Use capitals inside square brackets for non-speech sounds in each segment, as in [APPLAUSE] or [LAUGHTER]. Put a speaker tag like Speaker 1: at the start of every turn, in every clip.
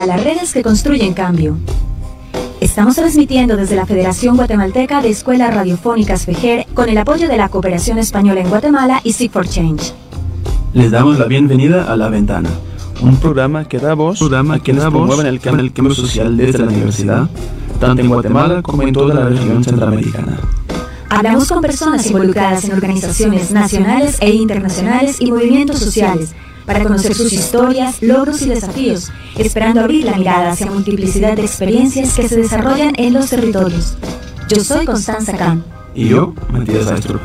Speaker 1: a las redes que construyen cambio. Estamos transmitiendo desde la Federación Guatemalteca de Escuelas Radiofónicas FEGER con el apoyo de la Cooperación Española en Guatemala y Seek for Change.
Speaker 2: Les damos la bienvenida a La Ventana, un programa que da voz programa a quienes promueven el cambio, el cambio social desde la universidad, tanto en Guatemala como en toda la región centroamericana.
Speaker 1: Hablamos con personas involucradas en organizaciones nacionales e internacionales y movimientos sociales para conocer sus historias, logros y desafíos, esperando abrir la mirada hacia multiplicidad de experiencias que se desarrollan en los territorios. Yo soy Constanza Kahn.
Speaker 2: Y yo, Matías Astrup.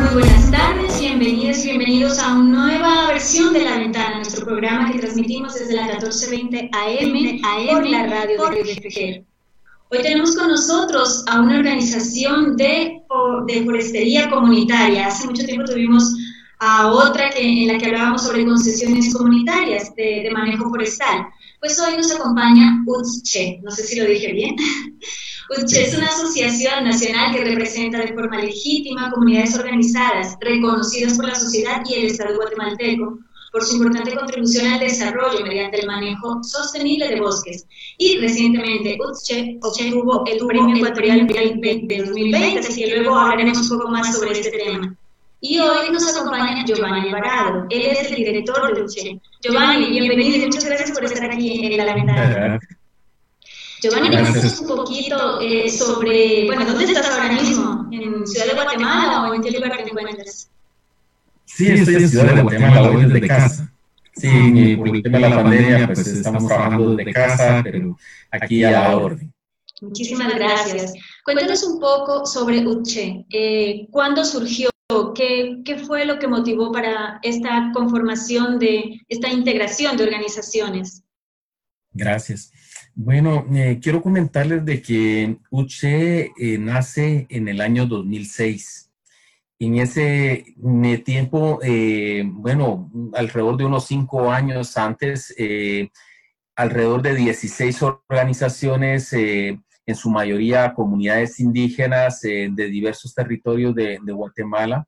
Speaker 3: Muy buenas tardes, bienvenidos y bienvenidos a una nueva versión de La Ventana, nuestro programa que transmitimos desde la 1420 AM, por la radio de Río Hoy tenemos con nosotros a una organización de, de forestería comunitaria. Hace mucho tiempo tuvimos a otra que, en la que hablábamos sobre concesiones comunitarias de, manejo forestal. Pues hoy nos acompaña UTSCHE, no sé si lo dije bien. [LAUGHS] UTSCHE es una asociación nacional que representa de forma legítima comunidades organizadas, reconocidas por la sociedad y el Estado guatemalteco, por su importante contribución al desarrollo mediante el manejo sostenible de bosques. Y recientemente UTSCHE obtuvo el Premio Ecuatorial de 2020, así que luego hablaremos un poco más sobre este tema. Y hoy nos acompaña Giovanni Alvarado. Él es el director de UCHE. Giovanni, bienvenido y muchas gracias por estar aquí en La Ventana. Giovanni, cuéntanos un poquito eh, sobre, bueno, ¿dónde estás ahora mismo? ¿En Ciudad de Guatemala o en qué lugar te encuentras?
Speaker 4: Sí, estoy en Ciudad de Guatemala, hoy desde casa. Sí, por el tema de la pandemia, pues estamos trabajando desde casa, pero aquí a la orden.
Speaker 3: Muchísimas gracias. Cuéntanos un poco sobre UCHE. Eh, ¿Cuándo surgió? ¿Qué, ¿Qué, fue lo que motivó para esta conformación de esta integración de organizaciones?
Speaker 4: Gracias. Bueno, eh, quiero comentarles de que UCHE eh, nace en el año 2006. En ese eh, tiempo, bueno, alrededor de unos cinco años antes, alrededor de 16 organizaciones en su mayoría comunidades indígenas eh, de diversos territorios de, Guatemala,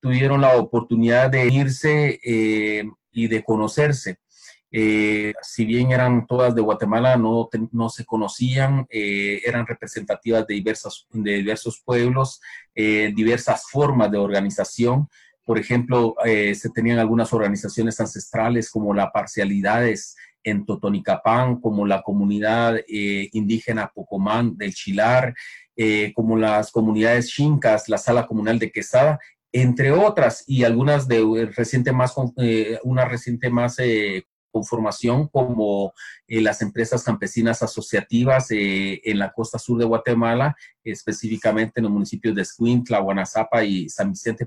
Speaker 4: tuvieron la oportunidad de irse eh, y de conocerse. Eh, si bien eran todas de Guatemala, no, no se conocían, eran representativas de, diversas, de diversos pueblos, diversas formas de organización. Por ejemplo, se tenían algunas organizaciones ancestrales como la Parcialidades, en Totonicapán, como la comunidad eh, indígena Pocomán del Chilar, eh, como las comunidades chincas, la sala comunal de Quesada, entre otras, y algunas de eh, reciente más, una reciente más conformación como las empresas campesinas asociativas en la costa sur de Guatemala, específicamente en los municipios de Escuintla, Guanazapa y San Vicente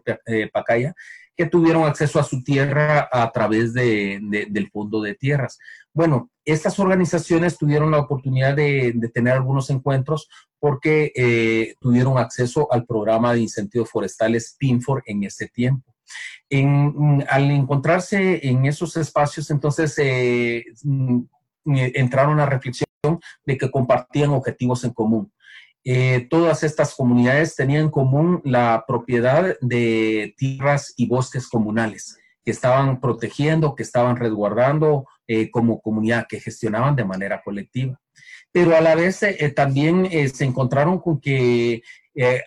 Speaker 4: Pacaya, que tuvieron acceso a su tierra a través de, del Fondo de Tierras. Bueno, estas organizaciones tuvieron la oportunidad de, tener algunos encuentros porque eh, tuvieron acceso al programa de incentivos forestales PINFOR en ese tiempo. al encontrarse en esos espacios, entonces eh, mm, entraron a reflexión de que compartían objetivos en común. Eh, todas estas comunidades tenían en común la propiedad de tierras y bosques comunales que estaban protegiendo, que estaban resguardando eh, como comunidad, que gestionaban de manera colectiva. Pero a la vez eh, también se encontraron con que,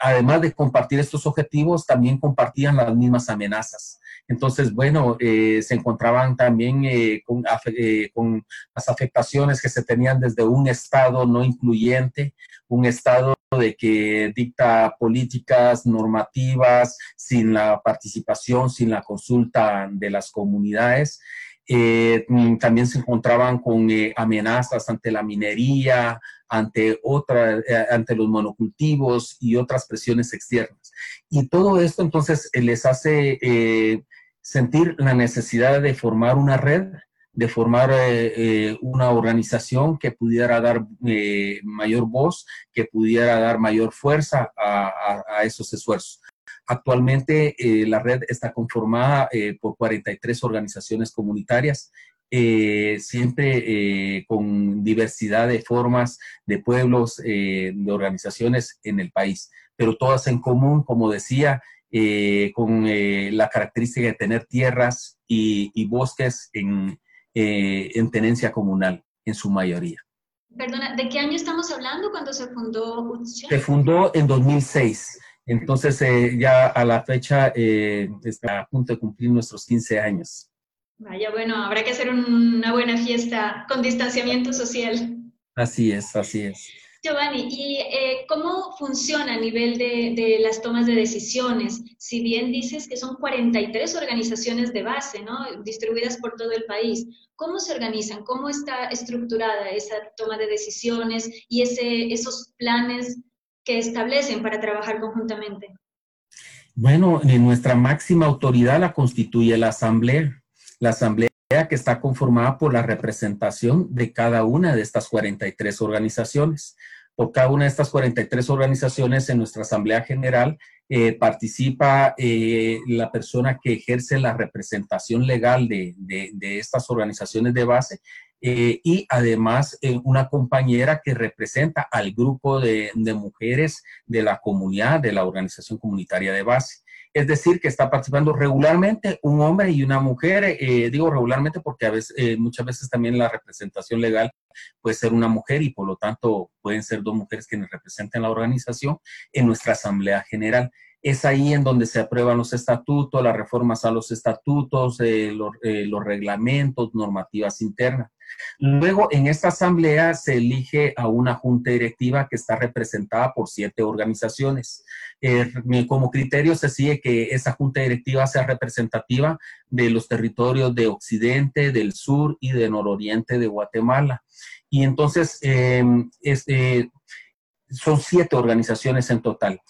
Speaker 4: además de compartir estos objetivos, también compartían las mismas amenazas. Entonces, bueno, se encontraban también con, con, las afectaciones que se tenían desde un Estado no incluyente, un Estado de que dicta políticas normativas sin la participación, sin la consulta de las comunidades. Eh, mm, también se encontraban con eh, amenazas ante la minería, ante, otra, eh, ante los monocultivos y otras presiones externas. Y todo esto entonces les hace sentir la necesidad de formar una red de formar eh, eh, una organización que pudiera dar eh, mayor voz, que pudiera dar mayor fuerza a, esos esfuerzos. Actualmente la red está conformada por 43 organizaciones comunitarias, siempre con diversidad de formas, de pueblos, de organizaciones en el país, pero todas en común, como decía, con la característica de tener tierras y bosques en, en tenencia comunal en su mayoría.
Speaker 3: Perdona, ¿de qué año estamos hablando cuando se fundó UTSCHE?
Speaker 4: Se fundó en 2006. Entonces, eh, ya a la fecha eh, está a punto de cumplir nuestros 15 años.
Speaker 3: Vaya, bueno, habrá que hacer una buena fiesta con distanciamiento social.
Speaker 4: Así es, así es.
Speaker 3: Giovanni, ¿y eh, cómo funciona a nivel de, de, las tomas de decisiones? Si bien dices que son 43 organizaciones de base, ¿no? Distribuidas por todo el país, ¿cómo se organizan? ¿Cómo está estructurada esa toma de decisiones y ese, esos planes que establecen para trabajar conjuntamente?
Speaker 4: Bueno, nuestra máxima autoridad la constituye la Asamblea. La Asamblea que está conformada por la representación de cada una de estas 43 organizaciones. Por cada una de estas 43 organizaciones en nuestra Asamblea General eh, participa eh, la persona que ejerce la representación legal de, estas organizaciones de base eh, y además una compañera que representa al grupo de, mujeres de la comunidad de la organización comunitaria de base. Es decir, que está participando regularmente un hombre y una mujer. Eh, digo regularmente porque a veces, eh, muchas veces también la representación legal puede ser una mujer y por lo tanto pueden ser dos mujeres quienes representen la organización en nuestra Asamblea General. Es ahí en donde se aprueban los estatutos, las reformas a los estatutos, eh, los reglamentos, normativas internas. Luego, en esta asamblea se elige a una junta directiva que está representada por siete organizaciones. Eh, como criterio se sigue que esa junta directiva sea representativa de los territorios de Occidente, del Sur y de Nororiente de Guatemala. Y entonces, em, son siete organizaciones en total.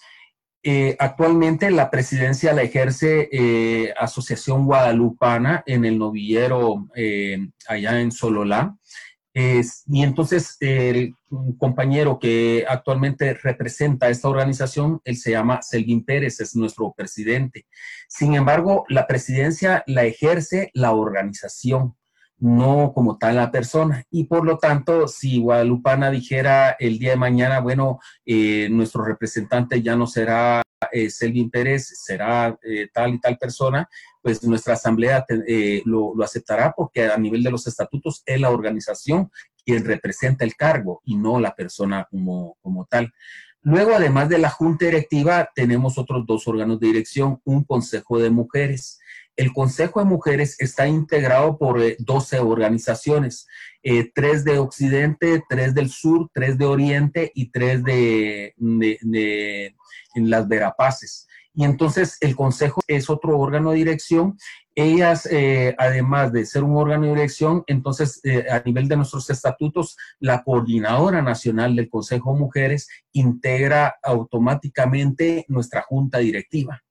Speaker 4: Eh, actualmente la presidencia la ejerce eh, Asociación Guadalupana en el novillero eh, allá en Sololá. y entonces el compañero que actualmente representa esta organización, él se llama Selvin Pérez, es nuestro presidente. Sin embargo, la presidencia la ejerce la organización no como tal la persona. Y por lo tanto, si Guadalupana dijera el día de mañana, bueno, eh, nuestro representante ya no será eh, Selvin Pérez, será eh, tal y tal persona, pues nuestra asamblea lo, lo, aceptará porque a nivel de los estatutos es la organización quien representa el cargo y no la persona como, como tal. Luego, además de la junta directiva, tenemos otros dos órganos de dirección, un consejo de mujeres. El Consejo de Mujeres está integrado por 12 eh, organizaciones, eh, tres de Occidente, tres del Sur, tres de Oriente y tres de, las Verapaces. Y entonces el Consejo es otro órgano de dirección. Ellas, eh, además de ser un órgano de dirección, entonces a nivel de nuestros estatutos, la coordinadora nacional del Consejo de Mujeres integra automáticamente nuestra junta directiva.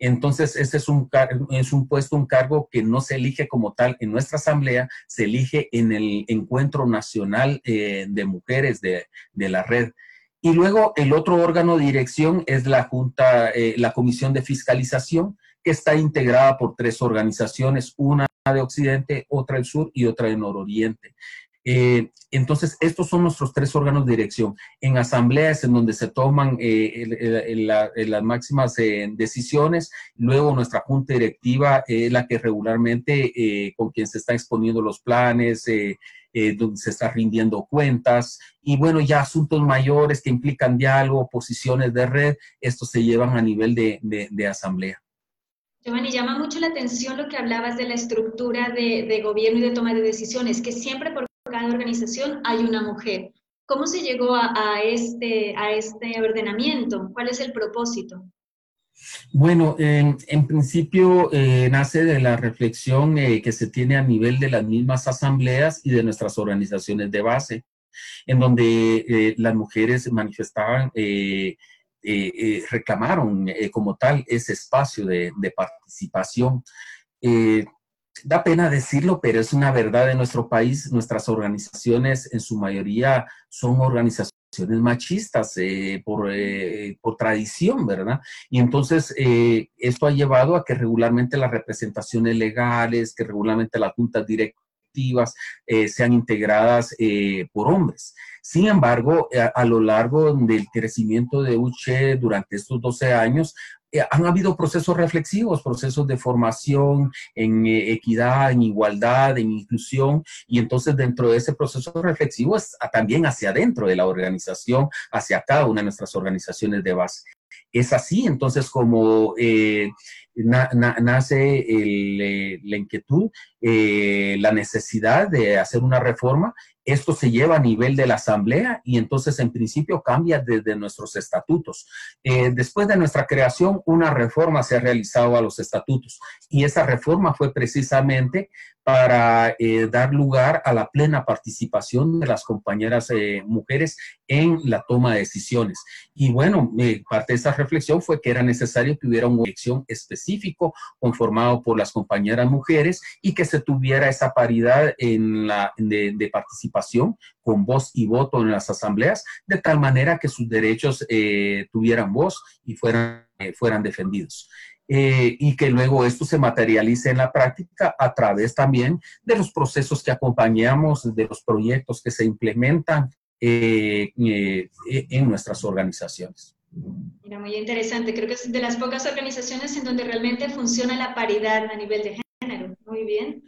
Speaker 4: Entonces, este es un, es un puesto, un cargo que no se elige como tal en nuestra asamblea, se elige en el Encuentro Nacional eh, de Mujeres de, la red. Y luego el otro órgano de dirección es la Junta, eh, la Comisión de Fiscalización, que está integrada por tres organizaciones, una de Occidente, otra del Sur y otra de Nororiente. Eh, entonces, estos son nuestros tres órganos de dirección. En asambleas en donde se toman eh, las máximas eh, decisiones, luego nuestra junta directiva es la que regularmente con quien se están exponiendo los planes, donde se está rindiendo cuentas, y bueno, ya asuntos mayores que implican diálogo, posiciones de red, estos se llevan a nivel de, de asamblea.
Speaker 3: Giovanni, llama mucho la atención lo que hablabas de la estructura de, de, gobierno y de toma de decisiones, que siempre por cada organización hay una mujer. ¿Cómo se llegó a, este, a este ordenamiento? ¿Cuál es el propósito?
Speaker 4: Bueno, en, principio eh, nace de la reflexión eh, que se tiene a nivel de las mismas asambleas y de nuestras organizaciones de base, en donde eh, las mujeres manifestaban, reclamaron como tal ese espacio de participación da pena decirlo, pero es una verdad de nuestro país. Nuestras organizaciones en su mayoría son organizaciones machistas eh, por, eh, por, tradición, ¿verdad? Y entonces eh, esto ha llevado a que regularmente las representaciones legales, que regularmente las juntas directivas sean integradas por hombres. Sin embargo, a, lo largo del crecimiento de UCHE durante estos 12 años, han habido procesos reflexivos, procesos de formación en eh, equidad, en igualdad, en inclusión, y entonces dentro de ese proceso reflexivo es también hacia adentro de la organización, hacia cada una de nuestras organizaciones de base. Es así, entonces, como eh, nace la inquietud, la necesidad de hacer una reforma esto se lleva a nivel de la Asamblea y entonces en principio cambia desde nuestros estatutos. Eh, después de nuestra creación, una reforma se ha realizado a los estatutos y esa reforma fue precisamente para eh, dar lugar a la plena participación de las compañeras eh, mujeres en la toma de decisiones. Y bueno, parte de esa reflexión fue que era necesario que hubiera una elección específico conformado por las compañeras mujeres y que se tuviera esa paridad en la, de participación con voz y voto en las asambleas, de tal manera que sus derechos eh, tuvieran voz y fueran, eh, fueran defendidos. Eh, y que luego esto se materialice en la práctica a través también de los procesos que acompañamos, de los proyectos que se implementan en nuestras organizaciones.
Speaker 3: Mira, muy interesante. Creo que es de las pocas organizaciones en donde realmente funciona la paridad a nivel de género. Muy bien.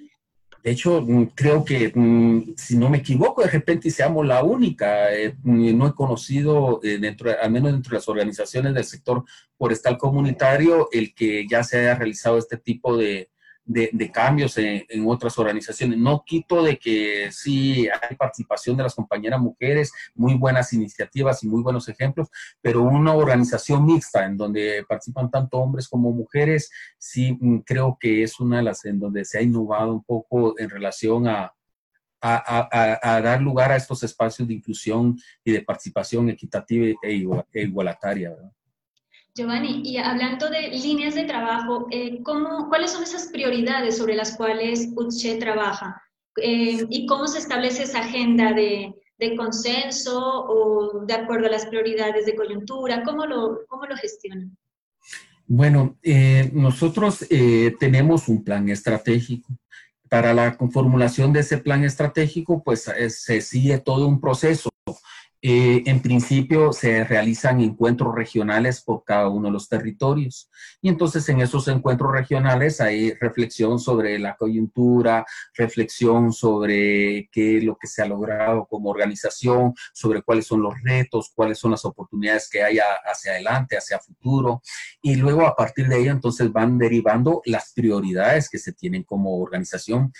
Speaker 4: De hecho, mm, creo que, mm, si no me equivoco, de repente seamos la única. Eh, mm, no he conocido, eh, dentro, al menos dentro de las organizaciones del sector forestal comunitario, el que ya se haya realizado este tipo de, de, cambios en, otras organizaciones. No quito de que sí hay participación de las compañeras mujeres, muy buenas iniciativas y muy buenos ejemplos, pero una organización mixta en donde participan tanto hombres como mujeres, sí mm, creo que es una de las en donde se ha innovado un poco en relación a, a, dar lugar a estos espacios de inclusión y de participación equitativa e, e igualataria. ¿verdad?
Speaker 3: Giovanni, y hablando de líneas de trabajo, eh, ¿cómo, ¿cuáles son esas prioridades sobre las cuales UTSHE trabaja? Eh, ¿Y cómo se establece esa agenda de, de, consenso o de acuerdo a las prioridades de coyuntura? ¿Cómo lo, cómo lo gestionan?
Speaker 4: Bueno, eh, nosotros tenemos un plan estratégico. Para la conformulación de ese plan estratégico, pues se sigue todo un proceso eh, en principio se realizan encuentros regionales por cada uno de los territorios. Y entonces en esos encuentros regionales hay reflexión sobre la coyuntura, reflexión sobre qué lo que se ha logrado como organización, sobre cuáles son los retos, cuáles son las oportunidades que hay hacia adelante, hacia futuro. Y luego a partir de ello entonces van derivando las prioridades que se tienen como organización.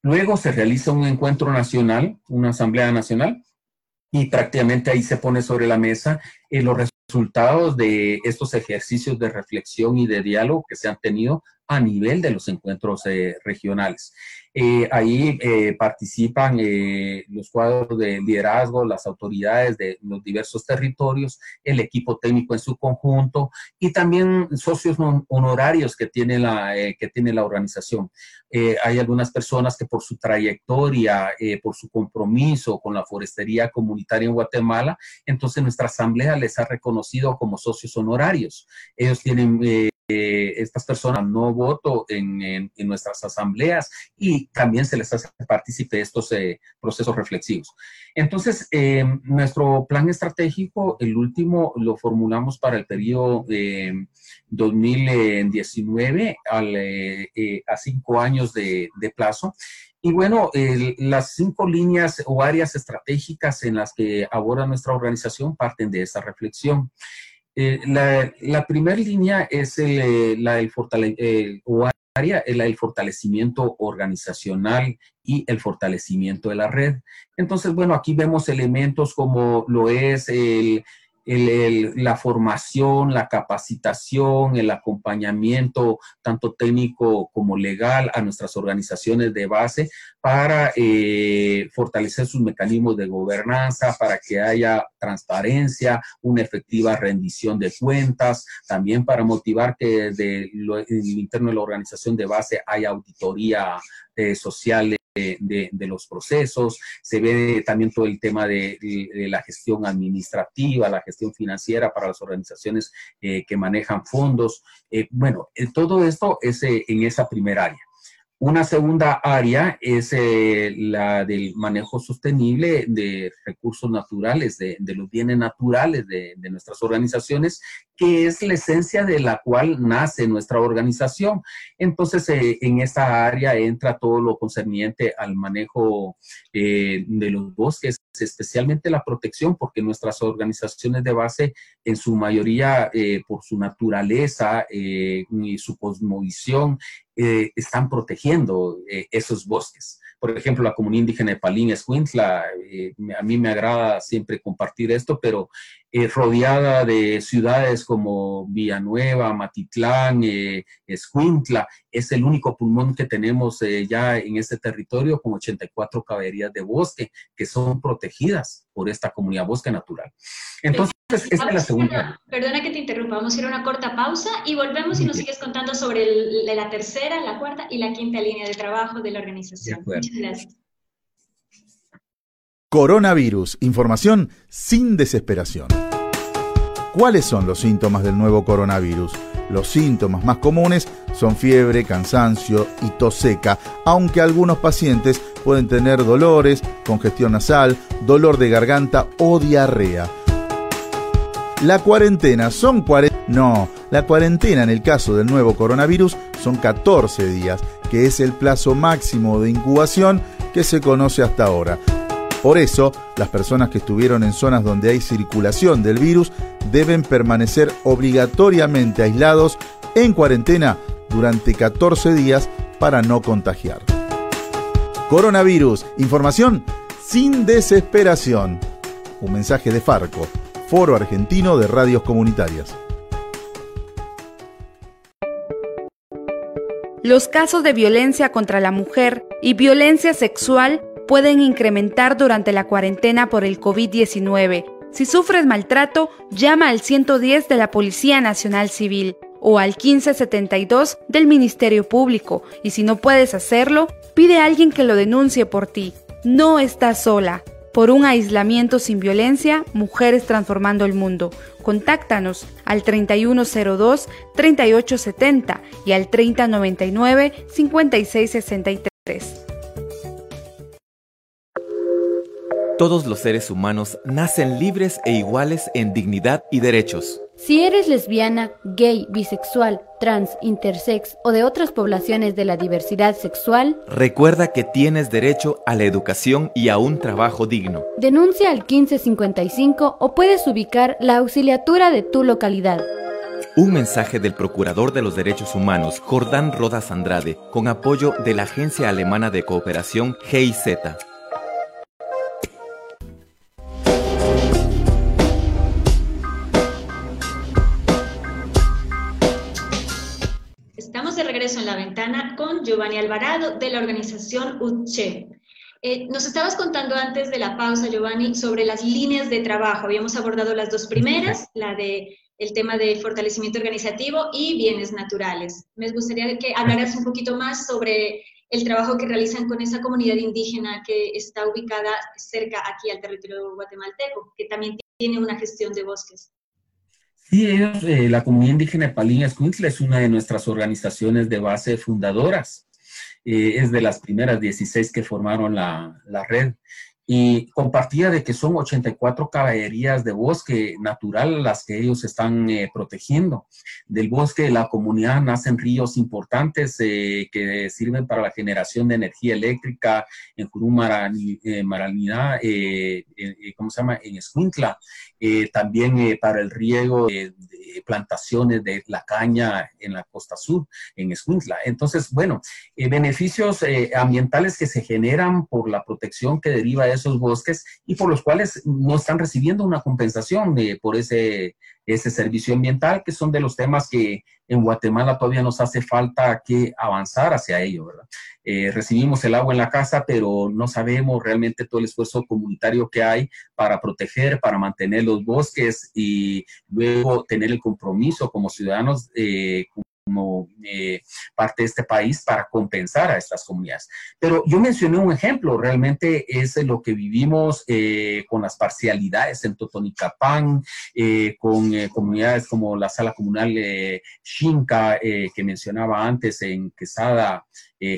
Speaker 4: Luego se realiza un encuentro nacional, una asamblea nacional, y prácticamente ahí se pone sobre la mesa eh, los resultados de estos ejercicios de reflexión y de diálogo que se han tenido a nivel de los encuentros eh, regionales. Eh, ahí eh, participan los cuadros de liderazgo, las autoridades de los diversos territorios, el equipo técnico en su conjunto y también socios honorarios que tiene la, que tiene la organización. hay algunas personas que por su trayectoria, por su compromiso con la forestería comunitaria en Guatemala, entonces nuestra asamblea les ha reconocido como socios honorarios. Ellos tienen estas personas no voto en, nuestras asambleas y también se les hace partícipe de estos eh, procesos reflexivos. Entonces, eh, nuestro plan estratégico, el último, lo formulamos para el periodo 2019 eh, a cinco años de, plazo. Y bueno, las cinco líneas o áreas estratégicas en las que aborda nuestra organización parten de esa reflexión. Eh, la, primera línea es eh, la del el fortalecimiento organizacional y el fortalecimiento de la red. Entonces, bueno, aquí vemos elementos como lo es el, la formación, la capacitación, el acompañamiento, tanto técnico como legal, a nuestras organizaciones de base para eh, fortalecer sus mecanismos de gobernanza, para que haya transparencia, una efectiva rendición de cuentas, también para motivar que desde el interno de la organización de base haya auditoría eh, social de, los procesos, se ve también todo el tema de, la gestión administrativa, la gestión financiera para las organizaciones eh, que manejan fondos. Eh, bueno, todo esto es en esa primera área. Una segunda área es eh, la del manejo sostenible de recursos naturales, de, los bienes naturales de, nuestras organizaciones, que es la esencia de la cual nace nuestra organización. Entonces, eh, en esta área entra todo lo concerniente al manejo eh, de los bosques, especialmente la protección, porque nuestras organizaciones de base, en su mayoría, por su naturaleza y su cosmovisión, eh, están protegiendo eh, esos bosques. Por ejemplo, la comunidad indígena de Palín Escuintla, eh, a mí me agrada siempre compartir esto, pero rodeada de ciudades como Villanueva, Matitlán, Escuintla, es el único pulmón que tenemos ya en este territorio con 84 caballerías de bosque que son protegidas por esta comunidad bosque natural. Entonces, esta es la segunda.
Speaker 3: Perdona que te interrumpa, vamos a ir a una corta pausa y volvemos y nos sigues contando sobre la tercera, la cuarta y la quinta línea de trabajo de la organización. Muchas gracias.
Speaker 5: Coronavirus, información sin desesperación. ¿Cuáles son los síntomas del nuevo coronavirus? Los síntomas más comunes son fiebre, cansancio y tos seca, aunque algunos pacientes pueden tener dolores, congestión nasal, dolor de garganta o diarrea. La cuarentena son 40... No, la cuarentena en el caso del nuevo coronavirus son 14 días, que es el plazo máximo de incubación que se conoce hasta ahora. Por eso, las personas que estuvieron en zonas donde hay circulación del virus deben permanecer obligatoriamente aislados en cuarentena durante 14 días para no contagiar. Coronavirus, información sin desesperación. Un mensaje de Farco, Foro Argentino de Radios Comunitarias.
Speaker 6: Los casos de violencia contra la mujer y violencia sexual pueden incrementar durante la cuarentena por el COVID-19. Si sufres maltrato, llama al 110 de la Policía Nacional Civil o al 1572 del Ministerio Público y si no puedes hacerlo, pide a alguien que lo denuncie por ti. No estás sola. Por un aislamiento sin violencia, Mujeres Transformando el Mundo. Contáctanos al 3102-3870 y al 3099-5663.
Speaker 7: Todos los seres humanos nacen libres e iguales en dignidad y derechos.
Speaker 8: Si eres lesbiana, gay, bisexual, trans, intersex o de otras poblaciones de la diversidad sexual,
Speaker 7: recuerda que tienes derecho a la educación y a un trabajo digno.
Speaker 8: Denuncia al 1555 o puedes ubicar la auxiliatura de tu localidad.
Speaker 7: Un mensaje del Procurador de los Derechos Humanos, Jordán Rodas Andrade, con apoyo de la Agencia Alemana de Cooperación GIZ.
Speaker 3: Giovanni Alvarado de la organización UCHE. Eh, nos estabas contando antes de la pausa, Giovanni, sobre las líneas de trabajo. Habíamos abordado las dos primeras, la de el tema de fortalecimiento organizativo y bienes naturales. Me gustaría que hablaras un poquito más sobre el trabajo que realizan con esa comunidad indígena que está ubicada cerca aquí al territorio guatemalteco, que también tiene una gestión de bosques.
Speaker 4: Sí, eh, la comunidad indígena de Palín Escuintla es una de nuestras organizaciones de base fundadoras. Eh, es de las primeras 16 que formaron la, la red y compartía de que son 84 caballerías de bosque natural las que ellos están eh, protegiendo. Del bosque de la comunidad nacen ríos importantes eh, que sirven para la generación de energía eléctrica en Jurum eh, Maralinidad, ¿cómo se llama? En Escuintla. también para el riego de, plantaciones de la caña en la costa sur, en Escuintla. Entonces, bueno, beneficios ambientales que se generan por la protección que deriva de esos bosques y por los cuales no están recibiendo una compensación de, por ese, ese servicio ambiental, que son de los temas que en Guatemala todavía nos hace falta que avanzar hacia ello, ¿verdad? Eh, recibimos el agua en la casa, pero no sabemos realmente todo el esfuerzo comunitario que hay para proteger, para mantener los bosques y luego tener el compromiso como ciudadanos eh, como eh, parte de este país para compensar a estas comunidades. Pero yo mencioné un ejemplo, realmente es lo que vivimos eh, con las parcialidades en Totonicapán, eh, con comunidades como la sala comunal Xinca, que mencionaba antes, en Quesada,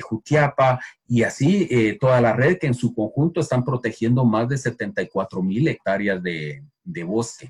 Speaker 4: Jutiapa, y así toda la red que en su conjunto están protegiendo más de 74 mil hectáreas de bosque.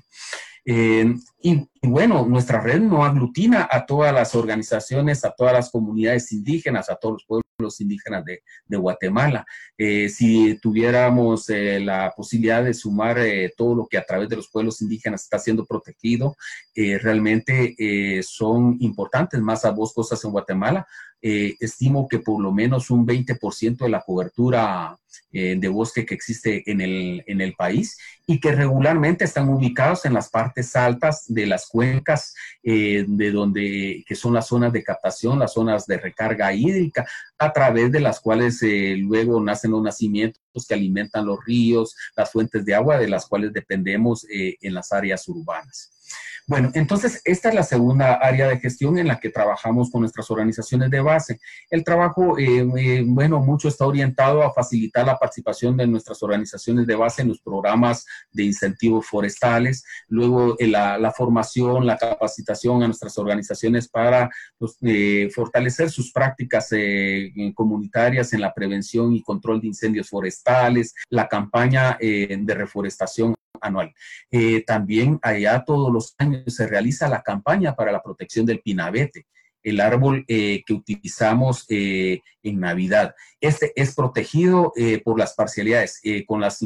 Speaker 4: Eh, y, bueno, nuestra red no aglutina a todas las organizaciones, a todas las comunidades indígenas, a todos los pueblos indígenas de, Guatemala. Eh, si tuviéramos eh, la posibilidad de sumar todo lo que a través de los pueblos indígenas está siendo protegido, realmente son importantes más a vos cosas en Guatemala. Estimo que por lo menos un 20% de la cobertura de bosque que existe en el, en el país y que regularmente están ubicados en las partes altas de las cuencas, eh, de donde, que son las zonas de captación, las zonas de recarga hídrica, a través de las cuales eh, luego nacen los nacimientos que alimentan los ríos, las fuentes de agua de las cuales dependemos eh, en las áreas urbanas. Bueno, entonces esta es la segunda área de gestión en la que trabajamos con nuestras organizaciones de base. El trabajo, eh, eh, bueno, mucho está orientado a facilitar la participación de nuestras organizaciones de base en los programas de incentivos forestales, luego eh, la, formación, la capacitación a nuestras organizaciones para pues, fortalecer sus prácticas comunitarias en la prevención y control de incendios forestales, la campaña de reforestación anual. Eh, también allá todos los años se realiza la campaña para la protección del pinabete el árbol eh, que utilizamos eh, en Navidad. Este es protegido por las parcialidades, con las,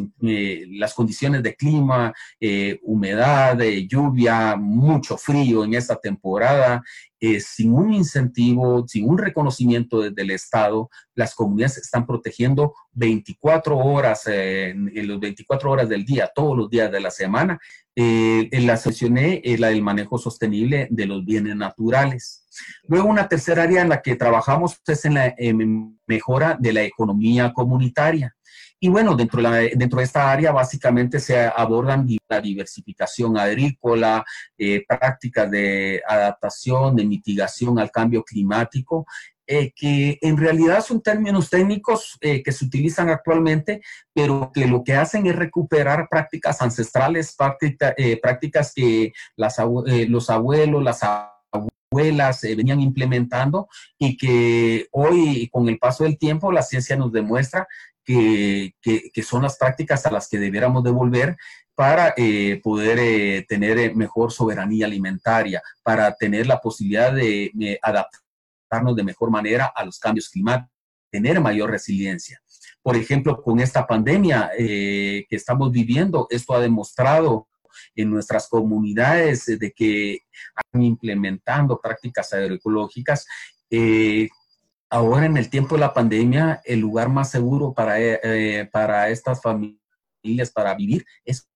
Speaker 4: condiciones de clima, humedad, lluvia, mucho frío en esta temporada, sin un incentivo, sin un reconocimiento desde el Estado, las comunidades están protegiendo 24 horas, en los 24 horas del día, todos los días de la semana. Eh, la mencioné, es la del manejo sostenible de los bienes naturales. Luego, una tercera área en la que trabajamos es en la mejora de la economía comunitaria. Y bueno, dentro de, la, dentro de esta área básicamente se abordan la diversificación agrícola, eh, prácticas de adaptación, de mitigación al cambio climático, eh, que en realidad son términos técnicos eh, que se utilizan actualmente, pero que lo que hacen es recuperar prácticas ancestrales, prácticas que los abuelos, las abuelas venían implementando y que hoy, con el paso del tiempo, la ciencia nos demuestra que, son las prácticas a las que debiéramos devolver para eh, poder eh, tener eh, mejor soberanía alimentaria, para tener la posibilidad de adaptarnos de mejor manera a los cambios climáticos, tener mayor resiliencia. Por ejemplo, con esta pandemia que estamos viviendo, esto ha demostrado en nuestras comunidades de que han implementando prácticas agroecológicas. Ahora en el tiempo de la pandemia, el lugar más seguro para, eh, eh, para estas familias para vivir es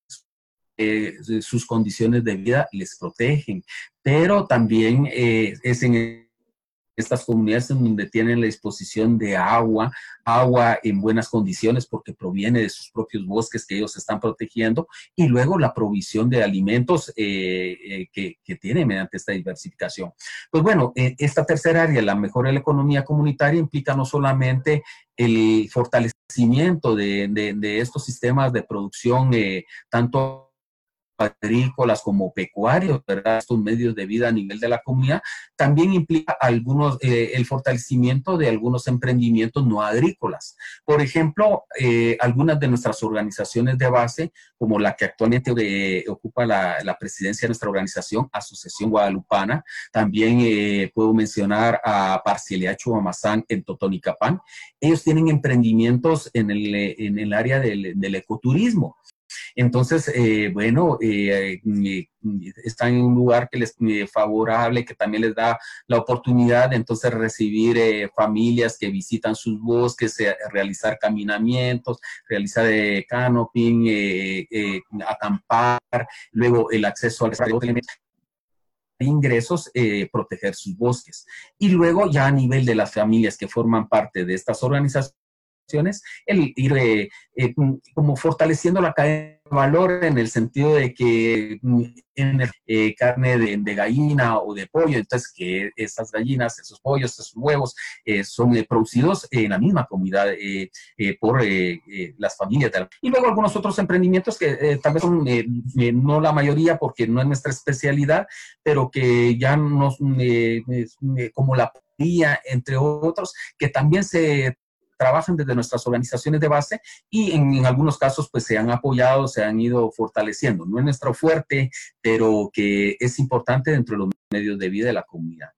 Speaker 4: eh, sus condiciones de vida les protegen, pero también es en estas comunidades en donde tienen la disposición de agua, agua en buenas condiciones porque proviene de sus propios bosques que ellos están protegiendo, y luego la provisión de alimentos eh, eh, que, que tiene mediante esta diversificación. Pues bueno, eh, esta tercera área, la mejora de la economía comunitaria, implica no solamente el fortalecimiento de, de, estos sistemas de producción, tanto agrícolas como pecuarios, ¿verdad? Estos medios de vida a nivel de la comunidad, también implica algunos, eh, el fortalecimiento de algunos emprendimientos no agrícolas. Por ejemplo, eh, algunas de nuestras organizaciones de base, como la que actualmente eh, ocupa la, presidencia de nuestra organización, Asociación Guadalupana, también puedo mencionar a Parcialidad Chubamazán en Totonicapán. Ellos tienen emprendimientos en el, en el área del ecoturismo. Entonces, eh, bueno, eh, eh, están en un lugar que les es favorable, que también les da la oportunidad de entonces recibir familias que visitan sus bosques, realizar caminamientos, realizar canoping, acampar, luego el acceso al ingresos, proteger sus bosques. Y luego ya a nivel de las familias que forman parte de estas organizaciones, el ir eh, eh, como fortaleciendo la cadena de valor en el sentido de que mm, en eh, carne de, gallina o de pollo, entonces que esas gallinas, esos pollos, esos huevos son producidos en la misma comunidad por las familias. y luego algunos otros emprendimientos que tal vez son no la mayoría porque no es nuestra especialidad, pero que ya nos, como la entre otros, que también se trabajan desde nuestras organizaciones de base y en, algunos casos pues se han apoyado, se han ido fortaleciendo. No es nuestro fuerte, pero que es importante dentro de los medios de vida de la comunidad.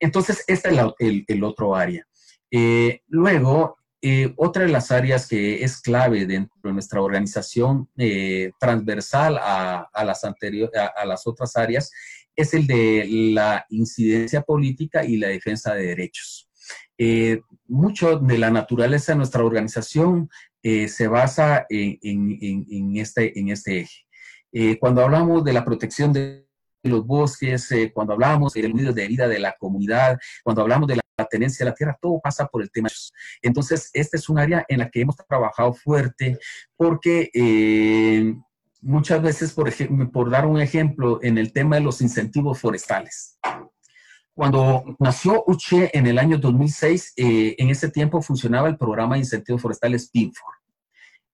Speaker 4: Entonces, este es el, otro área. Eh, luego, eh, otra de las áreas que es clave dentro de nuestra organización eh, transversal a, las a, las otras áreas es el de la incidencia política y la defensa de derechos. Eh, mucho de la naturaleza de nuestra organización eh, se basa en, este, en este eje. Eh, cuando hablamos de la protección de los bosques, cuando hablamos del medio de vida de la comunidad, cuando hablamos de la tenencia de la tierra, todo pasa por el tema. Entonces, este es un área en la que hemos trabajado fuerte porque muchas veces, por, por dar un ejemplo, en el tema de los incentivos forestales. Cuando nació UCHE en el año 2006, eh, en ese tiempo funcionaba el programa de incentivos forestales PINFOR.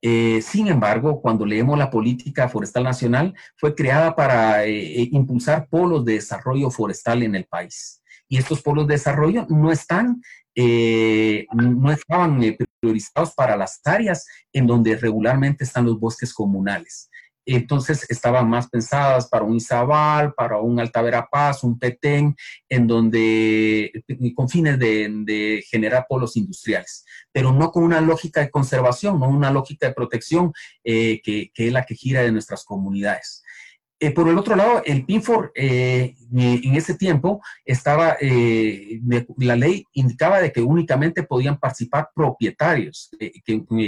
Speaker 4: Eh, sin embargo, cuando leemos la política forestal nacional, fue creada para eh, impulsar polos de desarrollo forestal en el país. Y estos polos de desarrollo no están, no estaban priorizados para las áreas en donde regularmente están los bosques comunales entonces estaban más pensadas para un Izabal, para un Alta Verapaz, un Petén, en donde, con fines de, generar polos industriales, pero no con una lógica de conservación, no una lógica de protección eh, que, es la que gira de nuestras comunidades. Eh, por el otro lado, el PINFOR eh, en ese tiempo estaba, la ley indicaba de que únicamente podían participar propietarios, que,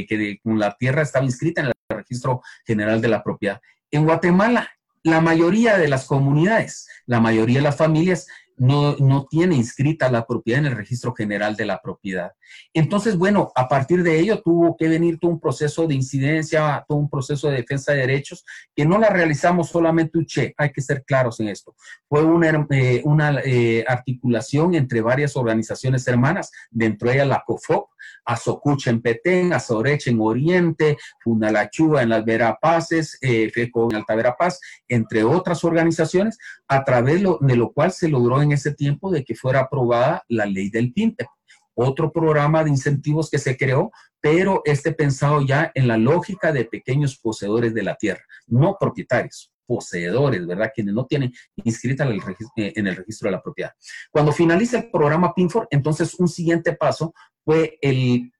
Speaker 4: que, la tierra estaba inscrita en el registro general de la propiedad. En Guatemala, la mayoría de las comunidades, la mayoría de las familias no, no, tiene inscrita la propiedad en el registro general de la propiedad. Entonces, bueno, a partir de ello tuvo que venir todo un proceso de incidencia, todo un proceso de defensa de derechos, que no la realizamos solamente UCHE, hay que ser claros en esto. Fue una, eh, eh, articulación entre varias organizaciones hermanas, dentro de ella la COFOC, Azocucha en Petén, Azoreche en Oriente, Funalachúa en las Verapaces, eh, FECO en Alta Verapaz, entre otras organizaciones, a través de lo cual se logró en ese tiempo de que fuera aprobada la ley del PINTEP, otro programa de incentivos que se creó, pero este pensado ya en la lógica de pequeños poseedores de la tierra, no propietarios, poseedores, ¿verdad? Quienes no tienen inscrita eh, en el registro de la propiedad. Cuando finaliza el programa PINFOR, entonces un siguiente paso fue el,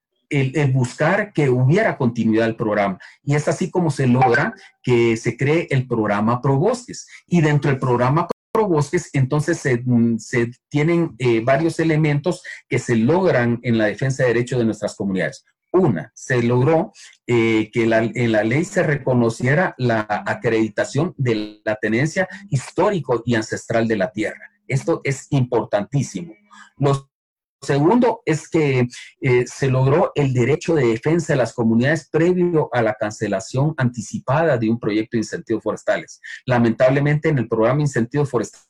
Speaker 4: buscar que hubiera continuidad del programa. Y es así como se logra que se cree el programa ProBosques. Y dentro del programa ProBosques, entonces se, tienen eh, varios elementos que se logran en la defensa de derechos de nuestras comunidades. Una, se logró eh, que en la ley se reconociera la acreditación de la tenencia histórico y ancestral de la tierra. Esto es importantísimo. Lo segundo es que eh, se logró el derecho de defensa de las comunidades previo a la cancelación anticipada de un proyecto de incentivos forestales. Lamentablemente, en el programa incentivos forestales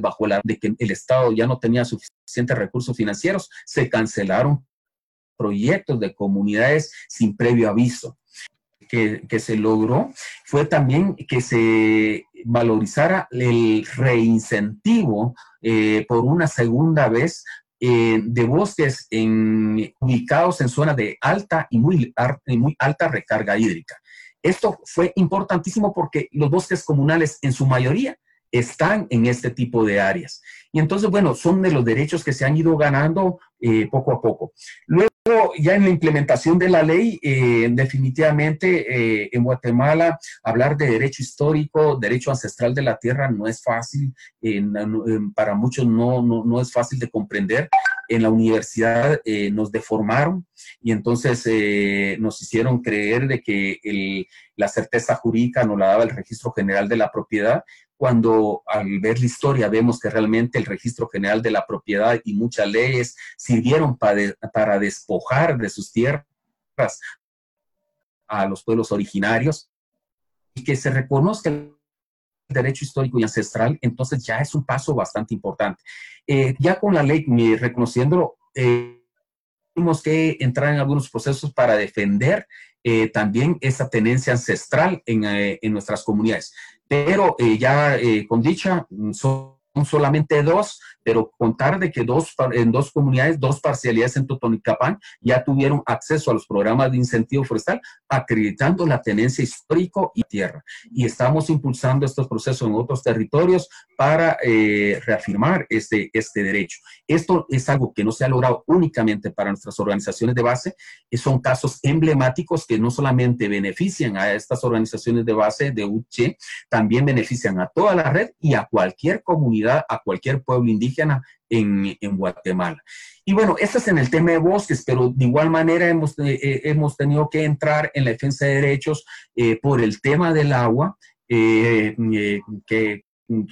Speaker 4: bajo la de que el Estado ya no tenía suficientes recursos financieros, se cancelaron proyectos de comunidades sin previo aviso. Que, se logró fue también que se valorizara el reincentivo eh, por una segunda vez eh, de bosques ubicados en zonas de alta y muy alta recarga hídrica. Esto fue importantísimo porque los bosques comunales en su mayoría están en este tipo de áreas. Y entonces, bueno, son de los derechos que se han ido ganando eh, poco a poco. Luego, ya en la implementación de la ley, eh, definitivamente eh, en Guatemala hablar de derecho histórico, derecho ancestral de la tierra no es fácil, para muchos no, no, no, es fácil de comprender. En la universidad nos deformaron y entonces nos hicieron creer de que la certeza jurídica nos la daba el registro general de la propiedad cuando al ver la historia vemos que realmente el registro general de la propiedad y muchas leyes sirvieron para, despojar de sus tierras a los pueblos originarios y que se reconozca el derecho histórico y ancestral, entonces ya es un paso bastante importante. Eh, ya con la ley reconociéndolo, eh, que entrar en algunos procesos para defender eh, también esa tenencia ancestral en, en nuestras comunidades. Pero ya con dicha, son solamente dos, pero contar de que dos, en dos comunidades, dos parcialidades en Totonicapán ya tuvieron acceso a los programas de incentivo forestal, acreditando la tenencia histórico y tierra. Y estamos impulsando estos procesos en otros territorios para eh, reafirmar este, este derecho. Esto es algo que no se ha logrado únicamente para nuestras organizaciones de base, que son casos emblemáticos que no solamente benefician a estas organizaciones de base de UCHE, también benefician a toda la red y a cualquier comunidad, a cualquier pueblo indígena en, Guatemala. Y bueno, este es en el tema de bosques, pero de igual manera hemos, eh, eh, hemos tenido que entrar en la defensa de derechos eh, por el tema del agua, que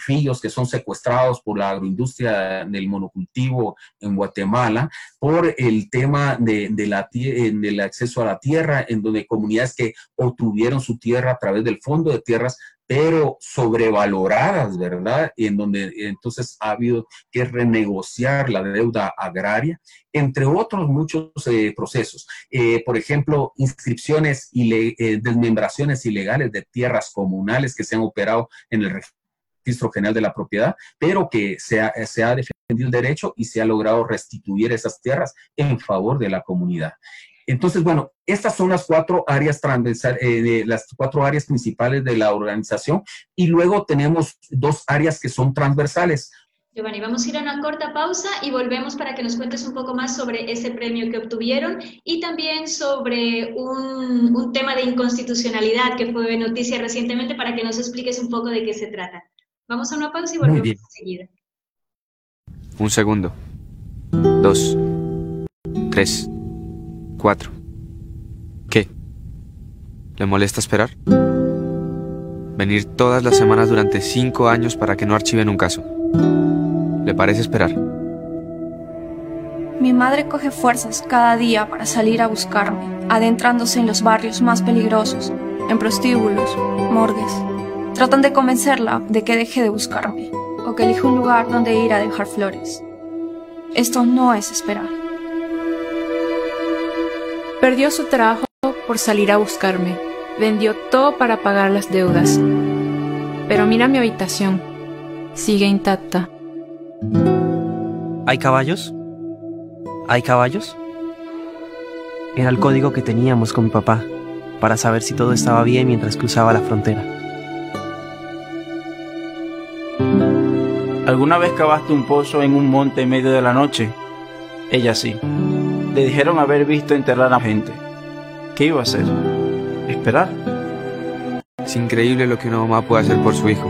Speaker 4: ríos que son secuestrados por la agroindustria del monocultivo en Guatemala, por el tema de, de la, del acceso a la tierra, en donde comunidades que obtuvieron su tierra a través del Fondo de Tierras pero sobrevaloradas, ¿verdad? Y en donde entonces ha habido que renegociar la deuda agraria, entre otros muchos eh, procesos. Eh, por ejemplo, inscripciones y eh, desmembraciones ilegales de tierras comunales que se han operado en el registro general de la propiedad, pero que se ha, se ha defendido el derecho y se ha logrado restituir esas tierras en favor de la comunidad. Entonces, bueno, estas son las cuatro áreas transversales, eh, las cuatro áreas principales de la organización y luego tenemos dos áreas que son transversales.
Speaker 3: Giovanni, vamos a ir a una corta pausa y volvemos para que nos cuentes un poco más sobre ese premio que obtuvieron y también sobre un, un tema de inconstitucionalidad que fue noticia recientemente para que nos expliques un poco de qué se trata. Vamos a una pausa y volvemos enseguida.
Speaker 9: Un segundo. Dos. Tres. 4. ¿Qué? ¿Le molesta esperar? Venir todas las semanas durante 5 años para que no archiven un caso. ¿Le parece esperar?
Speaker 10: Mi madre coge fuerzas cada día para salir a buscarme, adentrándose en los barrios más peligrosos, en prostíbulos, morgues. Tratan de convencerla de que deje de buscarme o que elija un lugar donde ir a dejar flores. Esto no es esperar.
Speaker 11: Perdió su trabajo por salir a buscarme. Vendió todo para pagar las deudas. Pero mira mi habitación. Sigue intacta.
Speaker 12: ¿Hay caballos? ¿Hay caballos? Era el código que teníamos con mi papá para saber si todo estaba bien mientras cruzaba la frontera.
Speaker 13: ¿Alguna vez cavaste un pozo en un monte en medio de la noche? Ella sí le dijeron haber visto enterrar a gente. ¿Qué iba a hacer? ¿Esperar?
Speaker 9: Es increíble lo que una mamá puede hacer por su hijo.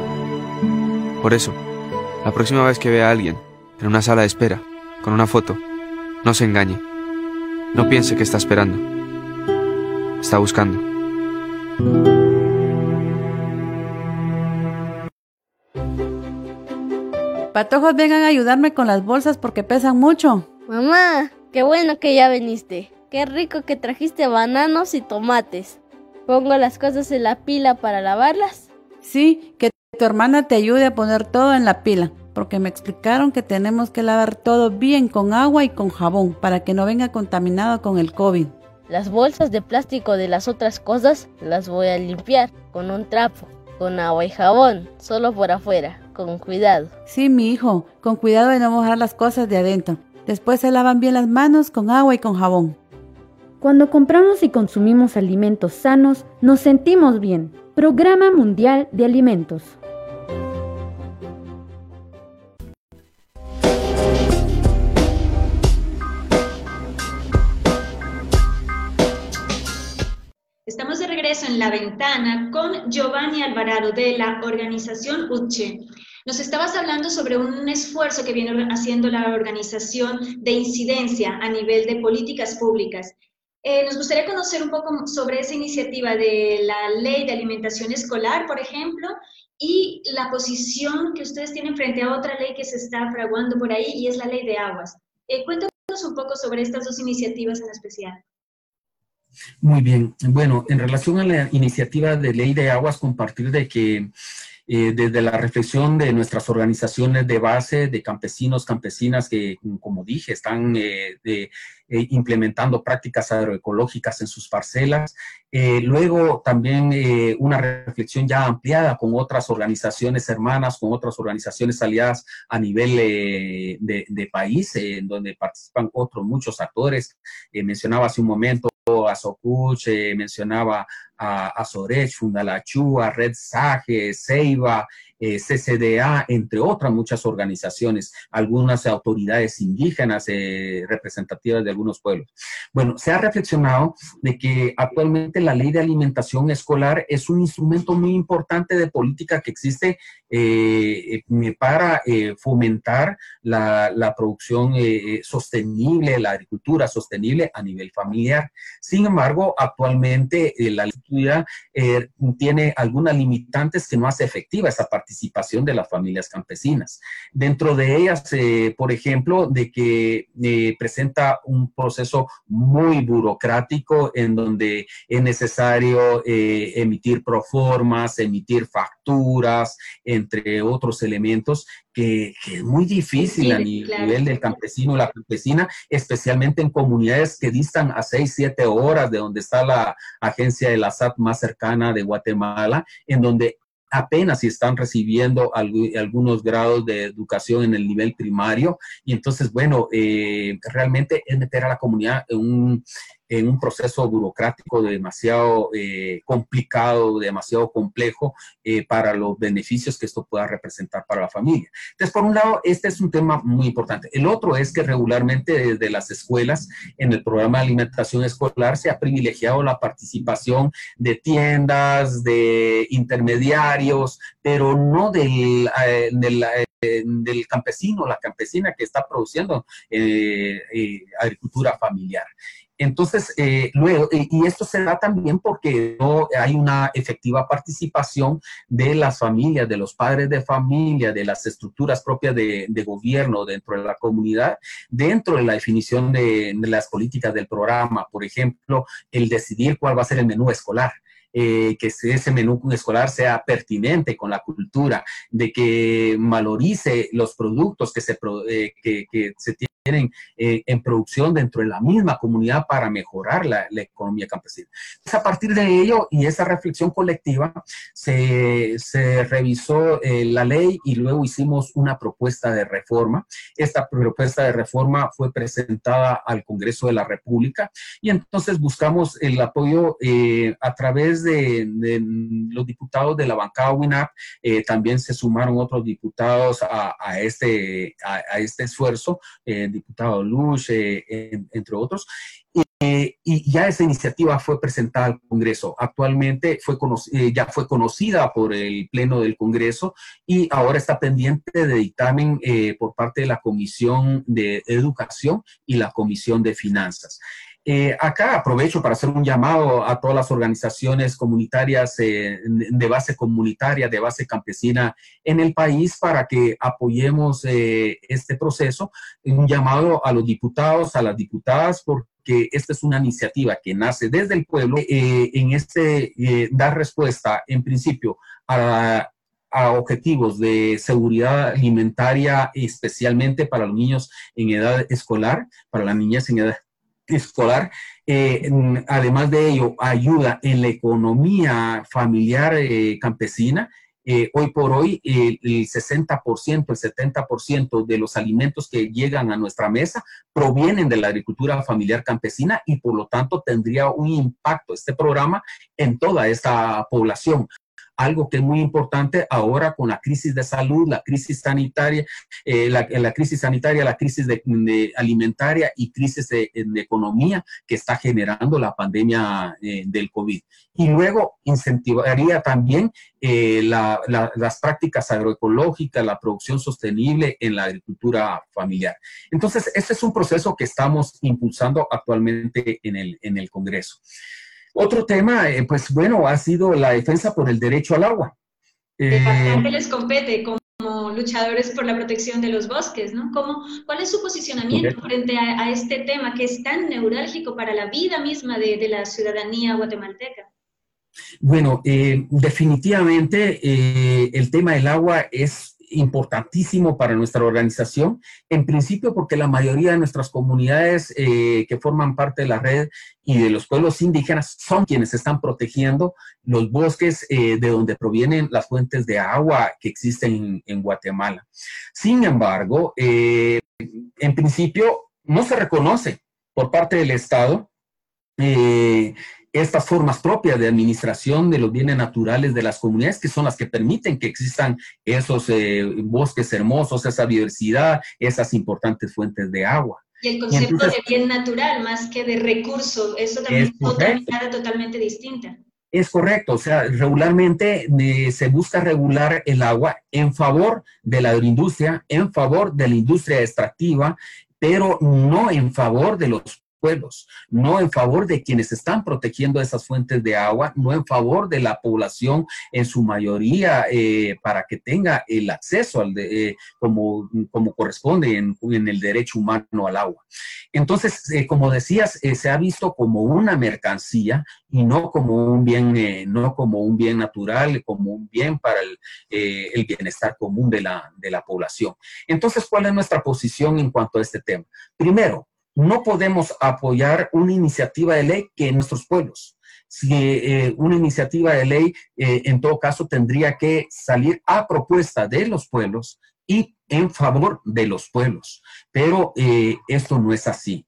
Speaker 9: Por eso, la próxima vez que vea a alguien en una sala de espera, con una foto, no se engañe. No piense que está esperando. Está buscando.
Speaker 14: Patojos, vengan a ayudarme con las bolsas porque pesan mucho.
Speaker 15: Mamá, Qué bueno que ya viniste. Qué rico que trajiste bananos y tomates. ¿Pongo las cosas en la pila para lavarlas?
Speaker 14: Sí, que tu hermana te ayude a poner todo en la pila, porque me explicaron que tenemos que lavar todo bien con agua y con jabón para que no venga contaminado con el COVID.
Speaker 15: Las bolsas de plástico de las otras cosas las voy a limpiar con un trapo, con agua y jabón, solo por afuera, con cuidado.
Speaker 14: Sí, mi hijo, con cuidado de no mojar las cosas de adentro. Después se lavan bien las manos con agua y con jabón.
Speaker 8: Cuando compramos y consumimos alimentos sanos, nos sentimos bien. Programa Mundial de Alimentos.
Speaker 3: Estamos de regreso en la ventana con Giovanni Alvarado de la organización UCHE. Nos estabas hablando sobre un esfuerzo que viene haciendo la organización de incidencia a nivel de políticas públicas. Eh, nos gustaría conocer un poco sobre esa iniciativa de la ley de alimentación escolar, por ejemplo, y la posición que ustedes tienen frente a otra ley que se está fraguando por ahí y es la ley de aguas. Eh, cuéntanos un poco sobre estas dos iniciativas en especial.
Speaker 4: Muy bien. Bueno, en relación a la iniciativa de ley de aguas, compartir de que eh, desde la reflexión de nuestras organizaciones de base, de campesinos, campesinas que, como dije, están eh, eh, implementando prácticas agroecológicas en sus parcelas. luego también una reflexión ya ampliada con otras organizaciones hermanas, con otras organizaciones aliadas a nivel de, de, país, en donde participan otros muchos actores. mencionaba hace un momento a Socuch, mencionaba a, a Sorech, Red Sage, Ceiba, eh, CCDA, entre otras muchas organizaciones, algunas autoridades indígenas eh, representativas de algunos pueblos. Bueno, se ha reflexionado de que actualmente la ley de alimentación escolar es un instrumento muy importante de política que existe eh, para fomentar la, la producción sostenible, la agricultura sostenible a nivel familiar. Sin embargo, actualmente la agricultura tiene algunas limitantes que no hace efectiva esa parte participación de las familias campesinas. Dentro de ellas, eh, por ejemplo, de que eh, presenta un proceso muy burocrático en donde es necesario eh, emitir proformas, emitir facturas, entre otros elementos que, es muy difícil a nivel del campesino la campesina, especialmente en comunidades que distan a 6, 7 horas de donde está la agencia de la SAT más cercana de Guatemala, en donde apenas si están recibiendo algunos grados de educación en el nivel primario. Y entonces, bueno, eh, realmente es meter a la comunidad en un, en un proceso burocrático demasiado eh, complicado, demasiado complejo eh, para los beneficios que esto pueda representar para la familia. Entonces, por un lado, este es un tema muy importante. El otro es que regularmente desde las escuelas, en el programa de alimentación escolar, se ha privilegiado la participación de tiendas, de intermediarios, pero no del, eh, del del campesino, la campesina que está produciendo agricultura familiar. Entonces, eh, luego, y esto se da también porque no hay una efectiva participación de las familias, de los padres de familia, de las estructuras propias de, gobierno dentro de la comunidad, dentro de la definición de, las políticas del programa. Por ejemplo, el decidir cuál va a ser el menú escolar. Eh, que ese menú escolar sea pertinente con la cultura, de que valorice los productos que se, eh, que, que se tienen eh, en producción dentro de la misma comunidad para mejorar la, economía campesina. a partir de ello y esa reflexión colectiva, se, revisó eh, la ley y luego hicimos una propuesta de reforma. Esta propuesta de reforma fue presentada al Congreso de la República y entonces buscamos el apoyo eh, a través de, los diputados de la bancada WINAP. también se sumaron otros diputados a, este, a, este esfuerzo diputado Luz, entre otros. Eh, y ya esa iniciativa fue presentada al Congreso. Actualmente fue eh, ya fue conocida por el Pleno del Congreso y ahora está pendiente de dictamen eh, por parte de la Comisión de Educación y la Comisión de Finanzas. Eh, acá aprovecho para hacer un llamado a todas las organizaciones comunitarias eh, de base comunitaria, de base campesina en el país para que apoyemos eh, este proceso. Un llamado a los diputados, a las diputadas, porque esta es una iniciativa que nace desde el pueblo en este dar respuesta, en principio, a a objetivos de seguridad alimentaria, especialmente para los niños en edad escolar, para las niñas en edad escolar. Eh, además de ello, ayuda en la economía familiar eh, campesina. Eh, hoy por hoy, el 60%, el 70% de los alimentos que llegan a nuestra mesa provienen de la agricultura familiar campesina y por lo tanto tendría un impacto este programa en toda esta población algo que es muy importante ahora con la crisis de salud, la crisis sanitaria, eh, la, crisis sanitaria, la crisis de, alimentaria y crisis de, economía que está generando la pandemia eh, del COVID. Y luego incentivaría también eh, las prácticas agroecológicas, la producción sostenible en la agricultura familiar. Entonces, este es un proceso que estamos impulsando actualmente en el, en el Congreso. Otro tema, eh, pues bueno, ha sido la defensa por el derecho al agua.
Speaker 3: Eh, les compete como luchadores por la protección de los bosques, ¿no? ¿Cómo, ¿Cuál es su posicionamiento frente a, este tema que es tan neurálgico para la vida misma de, de la ciudadanía guatemalteca?
Speaker 4: Bueno, eh, definitivamente eh, el tema del agua es importantísimo para nuestra organización, en principio porque la mayoría de nuestras comunidades eh, que forman parte de la red y de los pueblos indígenas son quienes están protegiendo los bosques eh, de donde provienen las fuentes de agua que existen en, Guatemala. Sin embargo, eh, en principio no se reconoce por parte del Estado estas formas propias de administración de los bienes naturales de las comunidades, que son las que permiten que existan esos eh, bosques hermosos, esa diversidad, esas importantes fuentes de agua.
Speaker 3: Y el concepto de bien natural más que de recurso, eso también es otra mirada totalmente distinta.
Speaker 4: Es correcto, o sea, regularmente eh, se busca regular el agua en favor de la agroindustria, en favor de la industria extractiva, pero no en favor de los pueblos, no en favor de quienes están protegiendo esas fuentes de agua, no en favor de la población en su mayoría eh, para que tenga el acceso al de, eh, como, como corresponde en, el derecho humano al agua. Entonces, eh, como decías, se ha visto como una mercancía y no como un bien, no como un bien natural, como un bien para el, el bienestar común de la, de la población. Entonces, ¿cuál es nuestra posición en cuanto a este tema? Primero, no podemos apoyar una iniciativa de ley que en nuestros pueblos. Si eh, una iniciativa de ley, eh, en todo caso, tendría que salir a propuesta de los pueblos y en favor de los pueblos. Pero eh, esto no es así.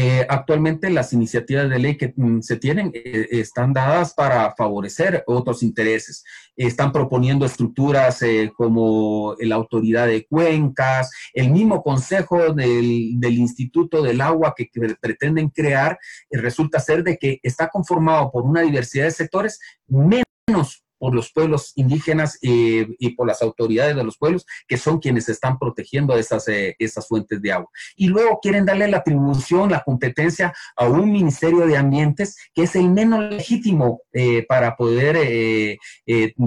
Speaker 4: Eh, actualmente las iniciativas de ley que mm, se tienen eh, están dadas para favorecer otros intereses. Están proponiendo estructuras eh, como la autoridad de cuencas, el mismo consejo del, Instituto del Agua que, que pretenden crear, resulta ser de que está conformado por una diversidad de sectores menos por los pueblos indígenas eh, y por las autoridades de los pueblos, que son quienes están protegiendo esas, eh, esas fuentes de agua. Y luego quieren darle la atribución, la competencia a un Ministerio de Ambientes que es el menos legítimo eh, para poder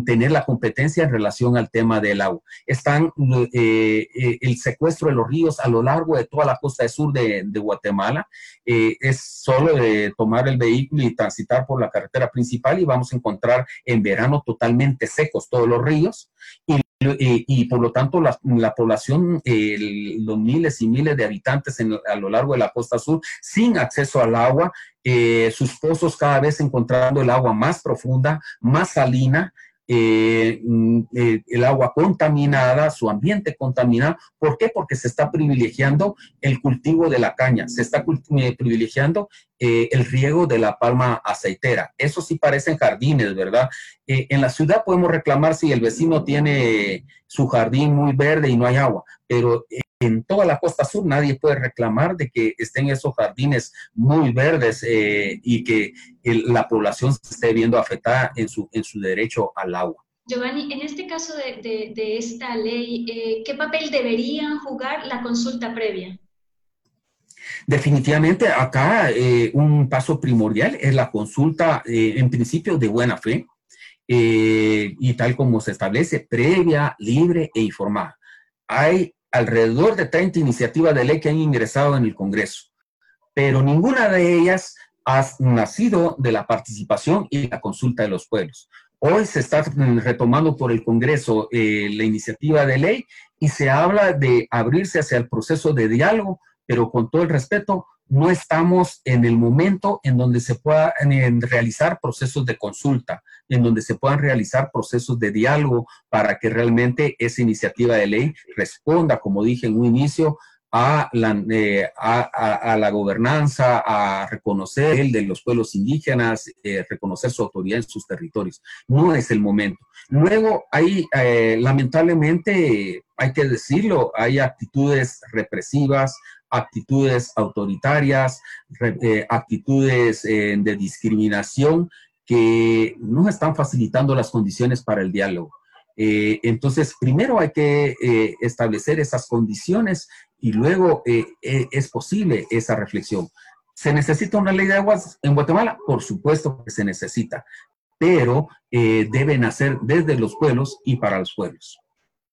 Speaker 4: tener la competencia en relación al tema del agua. Están el secuestro de los ríos a lo largo de toda la costa sur de, de Guatemala. es solo tomar el vehículo y transitar por la carretera principal y vamos a encontrar en verano totalmente secos todos los ríos y, por lo tanto la, la población, los miles y miles de habitantes a lo largo de la costa sur sin acceso al agua, eh, sus pozos cada vez encontrando el agua más profunda, más salina, eh, mm, eh, el agua contaminada, su ambiente contaminado. ¿Por qué? Porque se está privilegiando el cultivo de la caña, se está eh, el riego de la palma aceitera. Eso sí parecen jardines, ¿verdad? en la ciudad podemos reclamar si el vecino tiene su jardín muy verde y no hay agua, pero en toda la costa sur nadie puede reclamar de que estén esos jardines muy verdes eh, y que la población se esté viendo afectada en su, en su derecho al agua.
Speaker 3: Giovanni, en este caso de, esta ley, eh, ¿qué papel debería jugar la consulta previa?
Speaker 4: Definitivamente acá eh, un paso primordial es la consulta en principio de buena fe y tal como se establece, previa, libre e informada. Hay alrededor de 30 iniciativas de ley que han ingresado en el Congreso, pero ninguna de ellas ha nacido de la participación y la consulta de los pueblos. Hoy se está retomando por el Congreso eh, la iniciativa de ley y se habla de abrirse hacia el proceso de diálogo, pero con todo el respeto, no estamos en el momento en donde se puedan realizar procesos de consulta, en donde se puedan realizar procesos de diálogo para que realmente esa iniciativa de ley responda, como dije en un inicio, a la, eh, a, la gobernanza, a reconocer el de los pueblos indígenas, eh, reconocer su autoridad en sus territorios. No es el momento. Luego, hay, eh, lamentablemente, hay que decirlo, hay actitudes represivas, actitudes autoritarias, eh, actitudes eh, de discriminación que no están facilitando las condiciones para el diálogo. Eh, entonces, primero hay que establecer esas condiciones y luego es posible esa reflexión. ¿Se necesita una ley de aguas en Guatemala? Por supuesto que se necesita, pero debe nacer desde los pueblos y para los pueblos.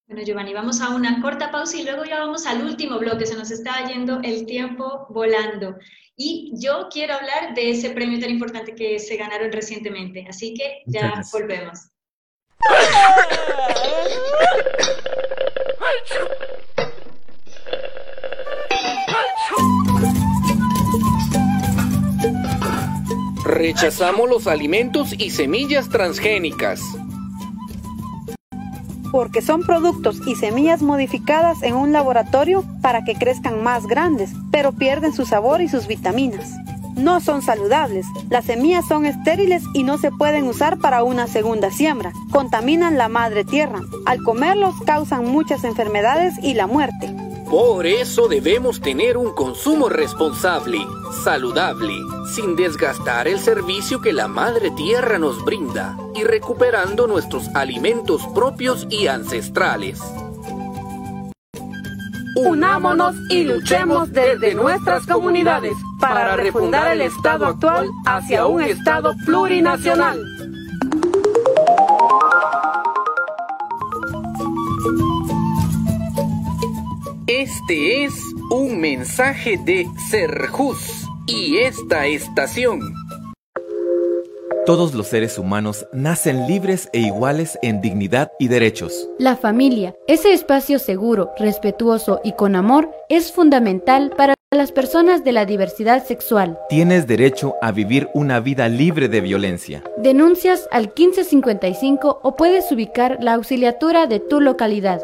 Speaker 3: Bueno, Giovanni, vamos a una corta pausa y luego ya vamos al último bloque. Se nos está yendo el tiempo volando. Y yo quiero hablar de ese premio tan importante que se ganaron recientemente. Así que ya volvemos.
Speaker 16: Rechazamos los alimentos y semillas transgénicas.
Speaker 17: Porque son productos y semillas modificadas en un laboratorio para que crezcan más grandes, pero pierden su sabor y sus vitaminas. No son saludables, las semillas son estériles y no se pueden usar para una segunda siembra. Contaminan la madre tierra. Al comerlos causan muchas enfermedades y la muerte.
Speaker 16: Por eso debemos tener un consumo responsable, saludable, sin desgastar el servicio que la Madre Tierra nos brinda y recuperando nuestros alimentos propios y ancestrales.
Speaker 18: Unámonos y luchemos desde nuestras comunidades para refundar el Estado actual hacia un Estado plurinacional.
Speaker 16: Este es un mensaje de Serjus y esta estación.
Speaker 7: Todos los seres humanos nacen libres e iguales en dignidad y derechos.
Speaker 8: La familia, ese espacio seguro, respetuoso y con amor, es fundamental para las personas de la diversidad sexual.
Speaker 7: Tienes derecho a vivir una vida libre de violencia.
Speaker 8: Denuncias al 1555 o puedes ubicar la auxiliatura de tu localidad.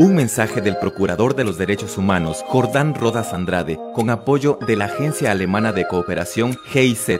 Speaker 7: Un mensaje del Procurador de los Derechos Humanos, Jordán Rodas Andrade, con apoyo de la Agencia Alemana de Cooperación GIZ.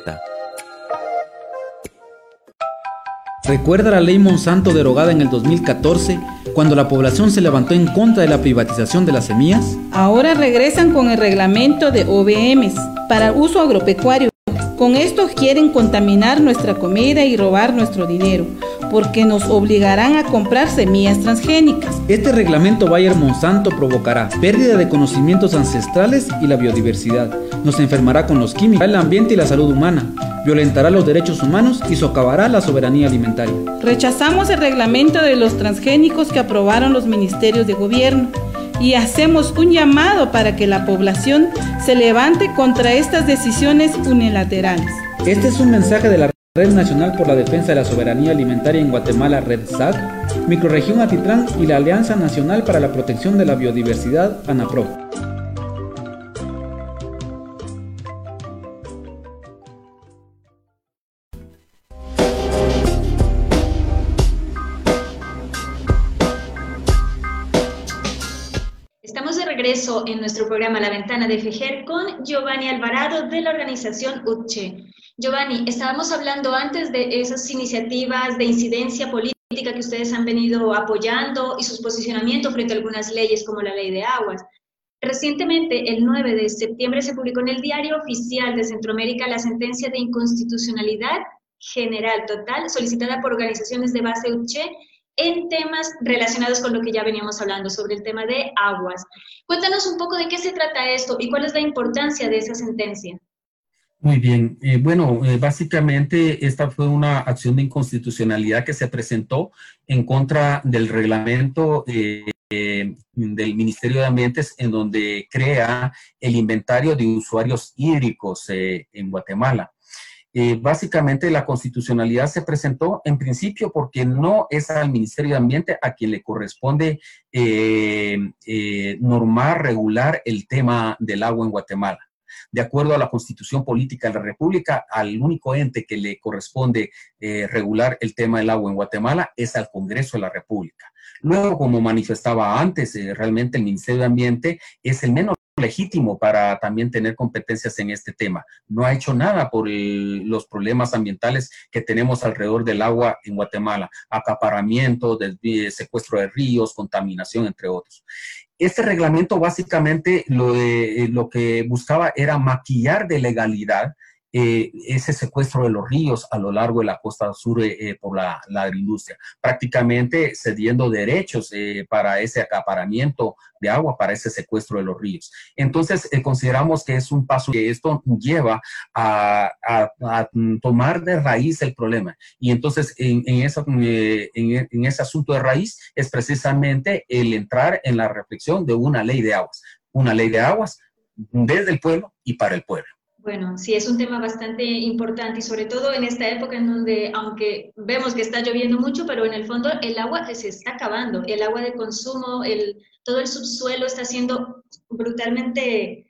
Speaker 19: ¿Recuerda la ley Monsanto derogada en el 2014 cuando la población se levantó en contra de la privatización de las semillas?
Speaker 20: Ahora regresan con el reglamento de OBMs para uso agropecuario. Con esto quieren contaminar nuestra comida y robar nuestro dinero porque nos obligarán a comprar semillas transgénicas.
Speaker 19: Este reglamento Bayer Monsanto provocará pérdida de conocimientos ancestrales y la biodiversidad. Nos enfermará con los químicos, el ambiente y la salud humana. Violentará los derechos humanos y socavará la soberanía alimentaria.
Speaker 20: Rechazamos el reglamento de los transgénicos que aprobaron los ministerios de gobierno y hacemos un llamado para que la población se levante contra estas decisiones unilaterales.
Speaker 19: Este es un mensaje de la Red Nacional por la Defensa de la Soberanía Alimentaria en Guatemala, Red SAC, Microregión Atitlán y la Alianza Nacional para la Protección de la Biodiversidad, ANAPRO.
Speaker 3: Estamos de regreso en nuestro programa La Ventana de Fejer con Giovanni Alvarado de la organización UCHE. Giovanni, estábamos hablando antes de esas iniciativas de incidencia política que ustedes han venido apoyando y sus posicionamientos frente a algunas leyes como la ley de aguas. Recientemente, el 9 de septiembre, se publicó en el Diario Oficial de Centroamérica la sentencia de inconstitucionalidad general total solicitada por organizaciones de base UCHE en temas relacionados con lo que ya veníamos hablando sobre el tema de aguas. Cuéntanos un poco de qué se trata esto y cuál es la importancia de esa sentencia.
Speaker 4: Muy bien. Eh, bueno, eh, básicamente esta fue una acción de inconstitucionalidad que se presentó en contra del reglamento eh, del Ministerio de Ambientes en donde crea el inventario de usuarios hídricos en Guatemala. básicamente la constitucionalidad se presentó en principio porque no es al Ministerio de Ambiente a quien le corresponde normar, regular el tema del agua en Guatemala de acuerdo a la constitución política de la República, al único ente que le corresponde eh, regular el tema del agua en Guatemala es al Congreso de la República. Luego, como manifestaba antes, eh, realmente el Ministerio de Ambiente es el menos legítimo para también tener competencias en este tema. No ha hecho nada por los problemas ambientales que tenemos alrededor del agua en Guatemala, acaparamiento, secuestro de ríos, contaminación, entre otros. Este reglamento básicamente lo, lo que buscaba era maquillar de legalidad eh, ese secuestro de los ríos a lo largo de la costa sur eh, por la, la, agroindustria, prácticamente cediendo derechos eh, para ese acaparamiento de agua, para ese secuestro de los ríos. Entonces, consideramos que es un paso que esto lleva a, tomar de raíz el problema. Y entonces, en, en, en, en ese asunto de raíz es precisamente el entrar en la reflexión de una ley de aguas, una ley de aguas desde el pueblo y para el pueblo.
Speaker 3: Bueno, sí, es un tema bastante importante y sobre todo en esta época en donde, aunque vemos que está lloviendo mucho, pero en el fondo el agua se está acabando, el agua de consumo, el, todo el subsuelo está siendo brutalmente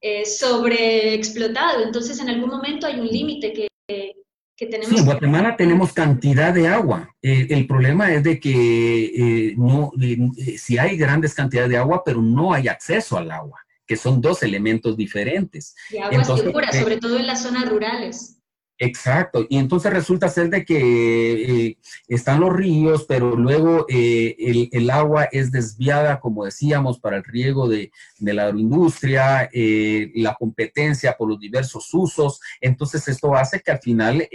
Speaker 3: eh, sobreexplotado. Entonces, en algún momento hay un límite que, que, tenemos.
Speaker 4: Sí, en Guatemala tenemos cantidad de agua. Eh, el problema es de que eh, no, eh, si hay grandes cantidades de agua, pero no hay acceso al agua que son dos elementos diferentes.
Speaker 3: Y aguas seguras, eh, sobre todo en las zonas rurales.
Speaker 4: Exacto, y entonces resulta ser de que eh, están los ríos, pero luego eh, el, agua es desviada, como decíamos, para el riego de, la agroindustria, la competencia por los diversos usos. Entonces esto hace que al final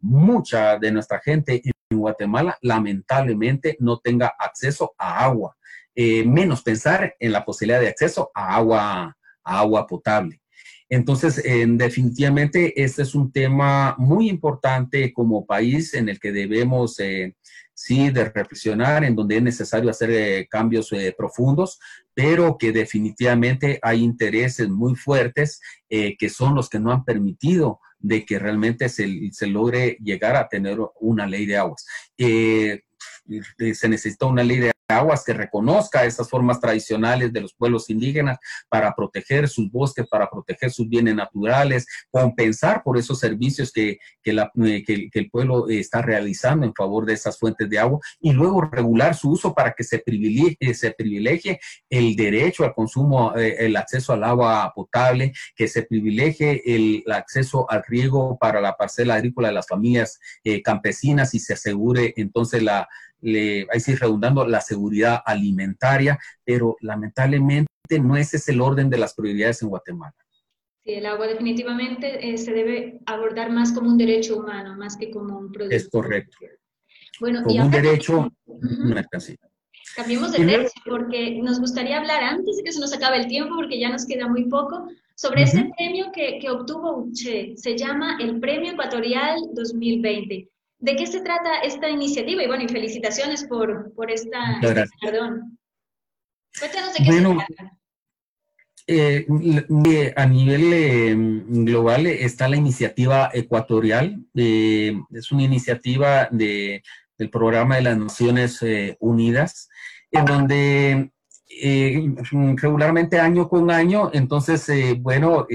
Speaker 4: mucha de nuestra gente en Guatemala lamentablemente no tenga acceso a agua. Eh, menos pensar en la posibilidad de acceso a agua, agua potable. Entonces, definitivamente, este es un tema muy importante como país en el que debemos, eh, sí, de reflexionar, en donde es necesario hacer eh, cambios profundos, pero que definitivamente hay intereses muy fuertes que son los que no han permitido de que realmente se, se logre llegar a tener una ley de aguas. se necesita una ley de aguas que reconozca esas formas tradicionales de los pueblos indígenas para proteger sus bosques, para proteger sus bienes naturales, compensar por esos servicios que, que, eh, que, el pueblo está realizando en favor de esas fuentes de agua y luego regular su uso para que se privilegie, eh, se privilegie el derecho al consumo, eh, el acceso al agua potable, que se privilegie el, acceso al riego para la parcela agrícola de las familias campesinas y se asegure entonces la le, ahí sí redundando, la seguridad alimentaria, pero lamentablemente no ese es el orden de las prioridades en Guatemala.
Speaker 3: Sí, el agua definitivamente eh, se debe abordar más como un derecho humano, más que como un producto.
Speaker 4: Es correcto.
Speaker 3: Bueno,
Speaker 4: como un derecho,
Speaker 3: Cambiemos de tema porque nos gustaría hablar antes de que se nos acabe el tiempo, porque ya nos queda muy poco, sobre ese premio que, que obtuvo UCHE. Se llama el Premio Ecuatorial 2020. ¿De qué se trata esta iniciativa? Y bueno, y felicitaciones por, por esta, perdón. Cuéntanos de qué se trata.
Speaker 4: Eh, a nivel eh, global está la iniciativa ecuatorial. Eh, es una iniciativa de, del programa de las Naciones Unidas, en donde regularmente año con año, entonces, bueno,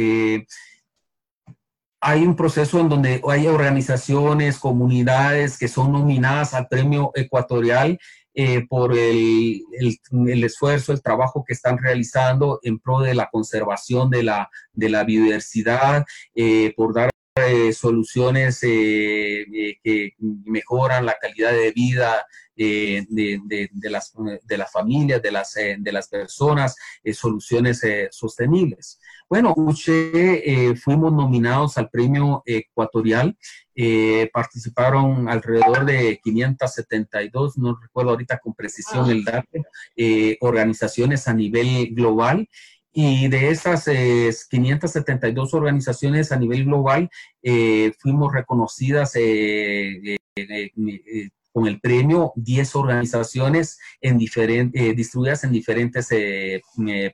Speaker 4: hay un proceso en donde hay organizaciones, comunidades que son nominadas al premio ecuatorial eh, por el, el, esfuerzo, el trabajo que están realizando en pro de la conservación de la, de la biodiversidad, eh, por dar eh, soluciones que mejoran la calidad de vida de, de, de, las, de las familias, de las, de las personas, soluciones sostenibles. Bueno, Uche, eh, fuimos nominados al premio ecuatorial. Eh, participaron alrededor de 572, no recuerdo ahorita con precisión el dato, eh, organizaciones a nivel global. Y de esas 572 organizaciones a nivel global, fuimos reconocidas con el premio 10 organizaciones en distribuidas en diferentes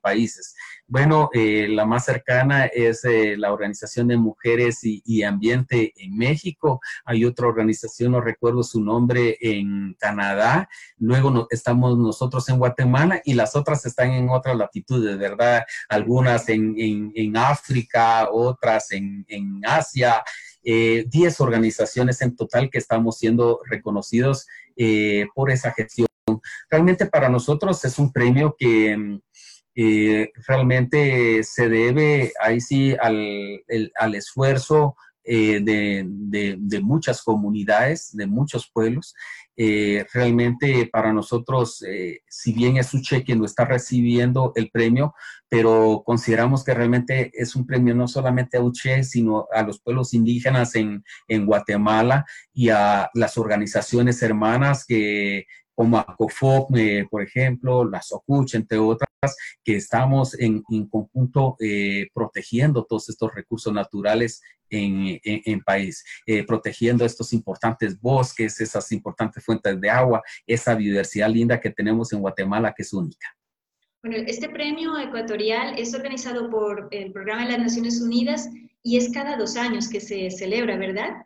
Speaker 4: países. Bueno, eh, la más cercana es eh, la Organización de Mujeres y, Ambiente en México. Hay otra organización, no recuerdo su nombre, en Canadá. Luego estamos nosotros en Guatemala y las otras están en otras latitudes, ¿verdad? Algunas en, África, otras en, Asia. Eh, diez organizaciones en total que estamos siendo reconocidos por esa gestión. Realmente para nosotros es un premio que realmente se debe ahí sí al, al esfuerzo eh, de, muchas comunidades, de muchos pueblos. Eh, realmente para nosotros, si bien es un cheque, no está recibiendo el premio, pero consideramos que realmente es un premio no solamente a UCHE, sino a los pueblos indígenas en, Guatemala y a las organizaciones hermanas que como ACOFOC, eh, por ejemplo, la SOCUCH, entre otras, que estamos en, conjunto eh, protegiendo todos estos recursos naturales en, en, país, eh, protegiendo estos importantes bosques, esas importantes fuentes de agua, esa biodiversidad linda que tenemos en Guatemala, que es única.
Speaker 3: Bueno, este premio ecuatorial es organizado por el Programa de las Naciones Unidas y es cada dos años que se celebra, ¿verdad?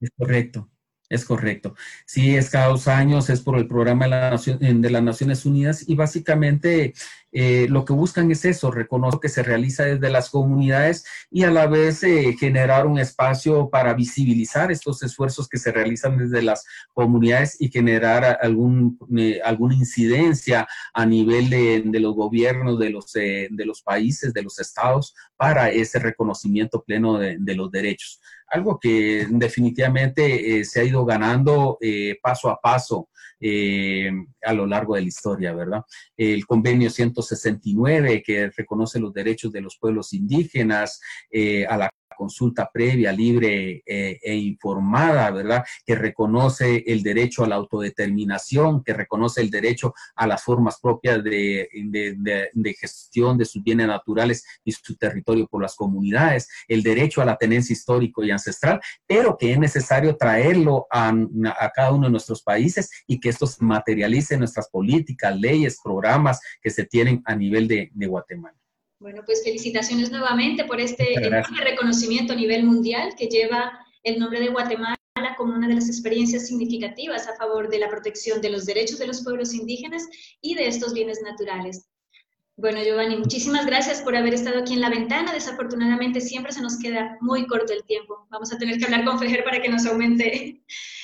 Speaker 4: Es correcto. Es correcto. Sí, es cada dos años, es por el programa de, las Naciones Unidas y básicamente eh, lo que buscan es eso, reconocer que se realiza desde las comunidades y a la vez eh, generar un espacio para visibilizar estos esfuerzos que se realizan desde las comunidades y generar algún, eh, alguna incidencia a nivel de, los gobiernos, de los, de los países, de los estados, para ese reconocimiento pleno de los derechos algo que definitivamente eh, se ha ido ganando eh, paso a paso eh, a lo largo de la historia, ¿verdad? El convenio 169 que reconoce los derechos de los pueblos indígenas, a la consulta previa, libre eh, e informada, ¿verdad? Que reconoce el derecho a la autodeterminación, que reconoce el derecho a las formas propias de, gestión de sus bienes naturales y su territorio por las comunidades, el derecho a la tenencia histórico y ancestral, pero que es necesario traerlo a, cada uno de nuestros países y que esto se materialice en nuestras políticas, leyes, programas que se tienen a nivel de Guatemala.
Speaker 3: Bueno, pues felicitaciones nuevamente por este reconocimiento a nivel mundial que lleva el nombre de Guatemala como una de las experiencias significativas a favor de la protección de los derechos de los pueblos indígenas y de estos bienes naturales. Bueno, Giovanni, muchísimas gracias por haber estado aquí en la ventana. Desafortunadamente siempre se nos queda muy corto el tiempo. Vamos a tener que hablar con Fejer para que nos aumente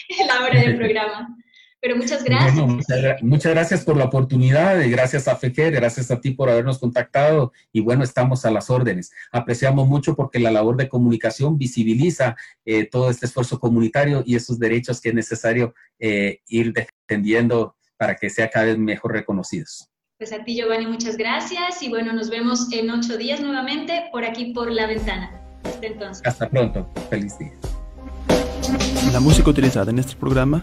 Speaker 3: [LAUGHS] la hora del programa. Pero muchas gracias.
Speaker 4: muchas, gracias por la oportunidad, y gracias a FECER, gracias a ti por habernos contactado y bueno, estamos a las órdenes. Apreciamos mucho porque la labor de comunicación visibiliza eh, todo este esfuerzo comunitario y esos derechos que es necesario eh, ir defendiendo para que sea cada vez mejor reconocidos.
Speaker 3: Pues a ti, Giovanni, muchas gracias y bueno, nos vemos en ocho días nuevamente por aquí por la ventana. Hasta entonces.
Speaker 4: Hasta pronto. Feliz día.
Speaker 2: La música utilizada en este programa